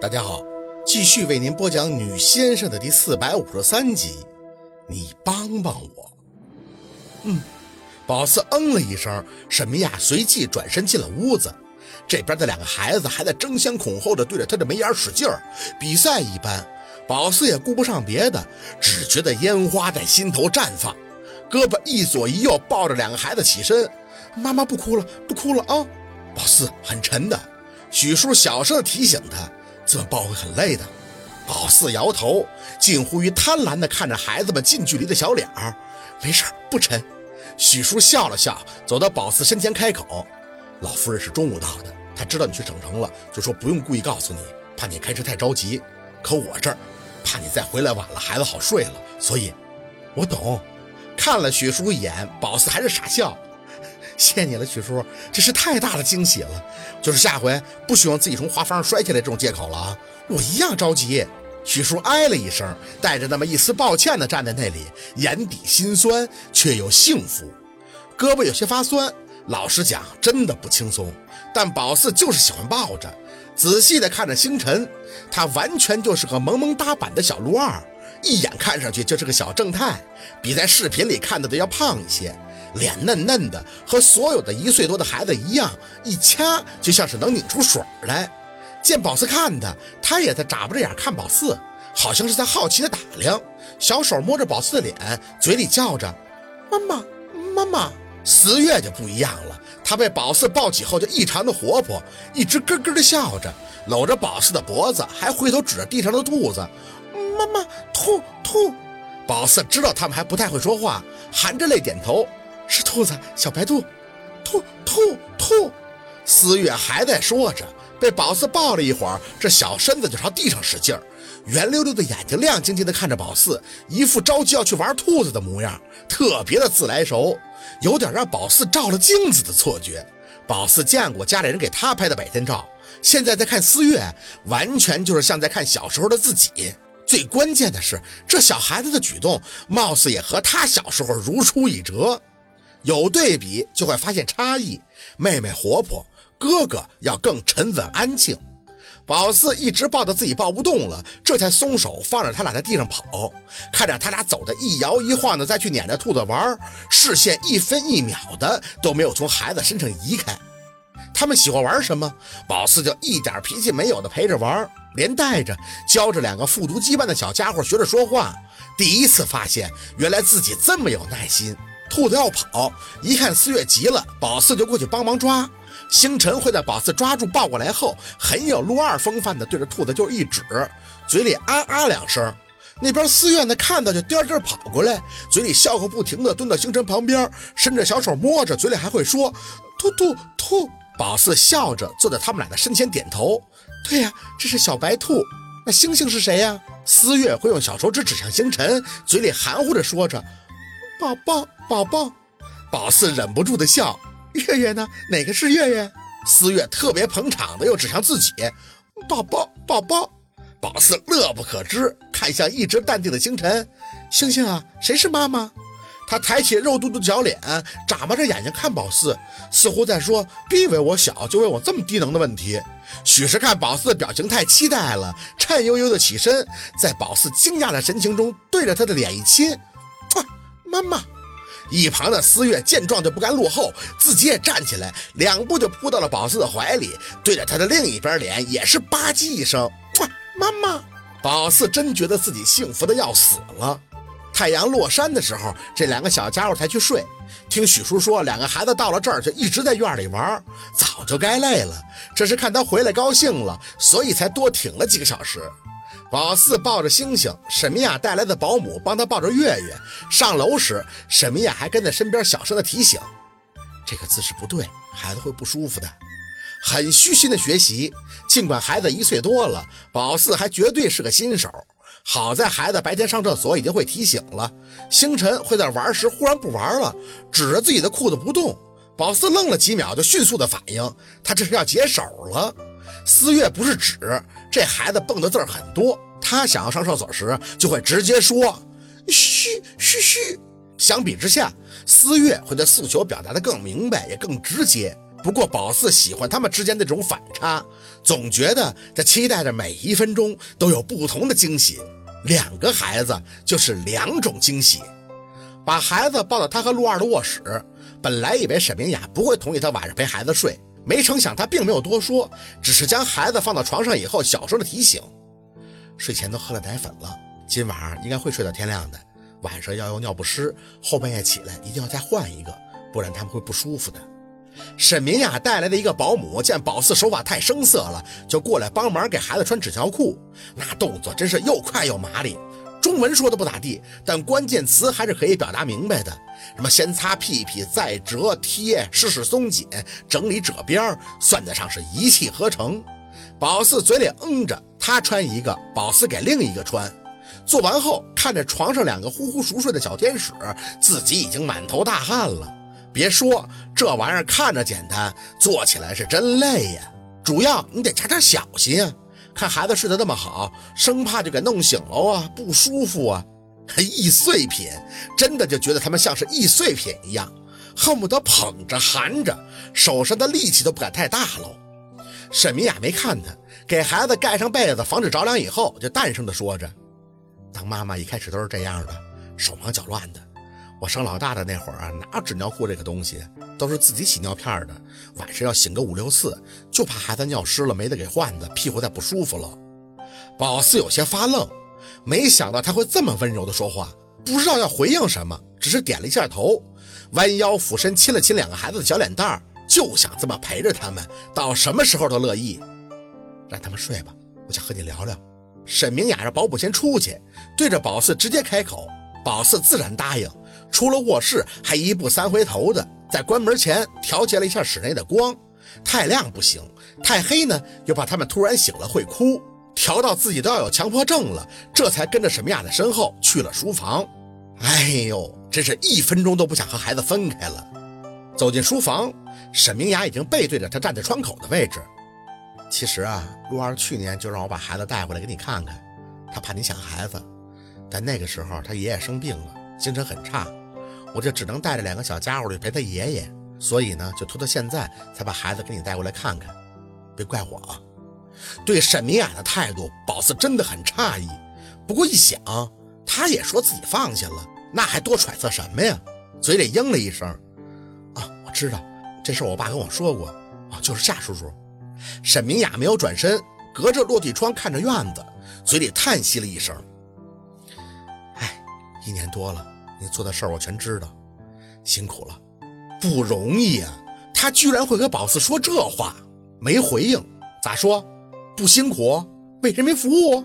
大家好，继续为您播讲《女先生》的第四百五十三集。你帮帮我。嗯，宝四嗯了一声，沈明雅随即转身进了屋子。这边的两个孩子还在争先恐后的对着他的眉眼使劲儿，比赛一般。宝四也顾不上别的，只觉得烟花在心头绽放，胳膊一左一右抱着两个孩子起身。妈妈不哭了，不哭了啊！宝四很沉的，许叔小声提醒他。这么抱会很累的，宝四摇头，近乎于贪婪地看着孩子们近距离的小脸儿。没事不沉。许叔笑了笑，走到宝四身前开口：“老夫人是中午到的，她知道你去省城了，就说不用故意告诉你，怕你开车太着急。可我这儿，怕你再回来晚了，孩子好睡了，所以，我懂。”看了许叔一眼，宝四还是傻笑。谢你了，许叔，这是太大的惊喜了。就是下回不许用自己从滑房上摔下来这种借口了啊！我一样着急。许叔哎了一声，带着那么一丝抱歉的站在那里，眼底心酸却又幸福，胳膊有些发酸。老实讲，真的不轻松。但宝四就是喜欢抱着，仔细的看着星辰，他完全就是个萌萌哒版的小鹿二，一眼看上去就是个小正太，比在视频里看到的要胖一些。脸嫩嫩的，和所有的一岁多的孩子一样，一掐就像是能拧出水来。见宝四看他，他也在眨巴着眼看宝四，好像是在好奇的打量。小手摸着宝四的脸，嘴里叫着：“妈妈，妈妈。”思月就不一样了，他被宝四抱起后就异常的活泼，一直咯咯的笑着，搂着宝四的脖子，还回头指着地上的兔子：“妈妈，兔兔。”宝四知道他们还不太会说话，含着泪点头。是兔子，小白兔，兔兔兔。思月还在说着，被宝四抱了一会儿，这小身子就朝地上使劲儿，圆溜溜的眼睛亮晶晶的看着宝四，一副着急要去玩兔子的模样，特别的自来熟，有点让宝四照了镜子的错觉。宝四见过家里人给他拍的百天照，现在在看思月，完全就是像在看小时候的自己。最关键的是，这小孩子的举动，貌似也和他小时候如出一辙。有对比就会发现差异，妹妹活泼，哥哥要更沉稳安静。宝四一直抱着自己抱不动了，这才松手放着他俩在地上跑，看着他俩走的一摇一晃的，再去撵着兔子玩，视线一分一秒的都没有从孩子身上移开。他们喜欢玩什么，宝四就一点脾气没有的陪着玩，连带着教着两个复读机般的小家伙学着说话。第一次发现，原来自己这么有耐心。兔子要跑，一看思月急了，宝四就过去帮忙抓。星辰会在宝四抓住抱过来后，很有陆二风范的对着兔子就一指，嘴里啊啊两声。那边思月呢看到就颠颠跑过来，嘴里笑个不停的蹲到星辰旁边，伸着小手摸着，嘴里还会说兔兔兔。宝四笑着坐在他们俩的身前点头，对呀，这是小白兔。那星星是谁呀？思月会用小手指指向星辰，嘴里含糊着说着。宝宝，宝宝，宝四忍不住的笑。月月呢？哪个是月月？思月特别捧场的又指向自己。宝宝，宝宝，宝四乐不可支，看向一直淡定的星辰。星星啊，谁是妈妈？他抬起肉嘟嘟的小脸，眨巴着眼睛看宝四，似乎在说：别以为我小就问我这么低能的问题。许是看宝四的表情太期待了，颤悠悠的起身，在宝四惊讶的神情中，对着他的脸一亲。妈妈，一旁的思月见状就不甘落后，自己也站起来，两步就扑到了宝四的怀里，对着他的另一边脸也是吧唧一声，妈妈。宝四真觉得自己幸福的要死了。太阳落山的时候，这两个小家伙才去睡。听许叔说，两个孩子到了这儿就一直在院里玩，早就该累了，这是看他回来高兴了，所以才多挺了几个小时。宝四抱着星星，沈明雅带来的保姆帮他抱着月月。上楼时，沈明雅还跟在身边小声的提醒：“这个姿势不对，孩子会不舒服的。”很虚心的学习。尽管孩子一岁多了，宝四还绝对是个新手。好在孩子白天上厕所已经会提醒了。星辰会在玩时忽然不玩了，指着自己的裤子不动。宝四愣了几秒，就迅速的反应，他这是要解手了。思月不是指这孩子蹦的字儿很多，他想要上厕所时就会直接说嘘嘘嘘。相比之下，思月会对诉求表达的更明白也更直接。不过宝四喜欢他们之间的这种反差，总觉得在期待着每一分钟都有不同的惊喜。两个孩子就是两种惊喜。把孩子抱到他和陆二的卧室，本来以为沈明雅不会同意他晚上陪孩子睡，没成想他并没有多说，只是将孩子放到床上以后，小声的提醒：睡前都喝了奶粉了，今晚应该会睡到天亮的。晚上要用尿不湿，后半夜起来一定要再换一个，不然他们会不舒服的。沈明雅带来的一个保姆见宝四手法太生涩了，就过来帮忙给孩子穿纸尿裤，那动作真是又快又麻利。中文说的不咋地，但关键词还是可以表达明白的。什么先擦屁屁，再折贴，试试松紧，整理褶边，算得上是一气呵成。宝四嘴里嗯着，他穿一个，宝四给另一个穿。做完后，看着床上两个呼呼熟睡的小天使，自己已经满头大汗了。别说这玩意儿看着简单，做起来是真累呀。主要你得加点小心啊。看孩子睡得那么好，生怕就给弄醒了啊，不舒服啊。易碎品真的就觉得他们像是易碎品一样，恨不得捧着含着，手上的力气都不敢太大喽。沈明雅没看他，给孩子盖上被子，防止着凉以后，就淡声的说着：“当妈妈一开始都是这样的，手忙脚乱的。我生老大的那会儿啊，哪有纸尿裤这个东西，都是自己洗尿片的。晚上要醒个五六次，就怕孩子尿湿了没得给换的，屁股再不舒服了。”宝四有些发愣。没想到他会这么温柔的说话，不知道要回应什么，只是点了一下头，弯腰俯身亲了亲两个孩子的小脸蛋儿，就想这么陪着他们，到什么时候都乐意。让他们睡吧，我想和你聊聊。沈明雅让保姆先出去，对着宝四直接开口，宝四自然答应。出了卧室，还一步三回头的，在关门前调节了一下室内的光，太亮不行，太黑呢又怕他们突然醒了会哭。调到自己都要有强迫症了，这才跟着沈明雅的身后去了书房。哎呦，真是一分钟都不想和孩子分开了。走进书房，沈明雅已经背对着他站在窗口的位置。其实啊，陆二去年就让我把孩子带回来给你看看，他怕你想孩子。但那个时候他爷爷生病了，精神很差，我就只能带着两个小家伙去陪他爷爷，所以呢，就拖到现在才把孩子给你带过来看看。别怪我啊。对沈明雅的态度，宝四真的很诧异。不过一想，他也说自己放下了，那还多揣测什么呀？嘴里应了一声：“啊，我知道，这事我爸跟我说过。啊，就是夏叔叔。”沈明雅没有转身，隔着落地窗看着院子，嘴里叹息了一声：“哎，一年多了，你做的事儿我全知道，辛苦了，不容易啊。”他居然会跟宝四说这话，没回应，咋说？不辛苦，为人民服务。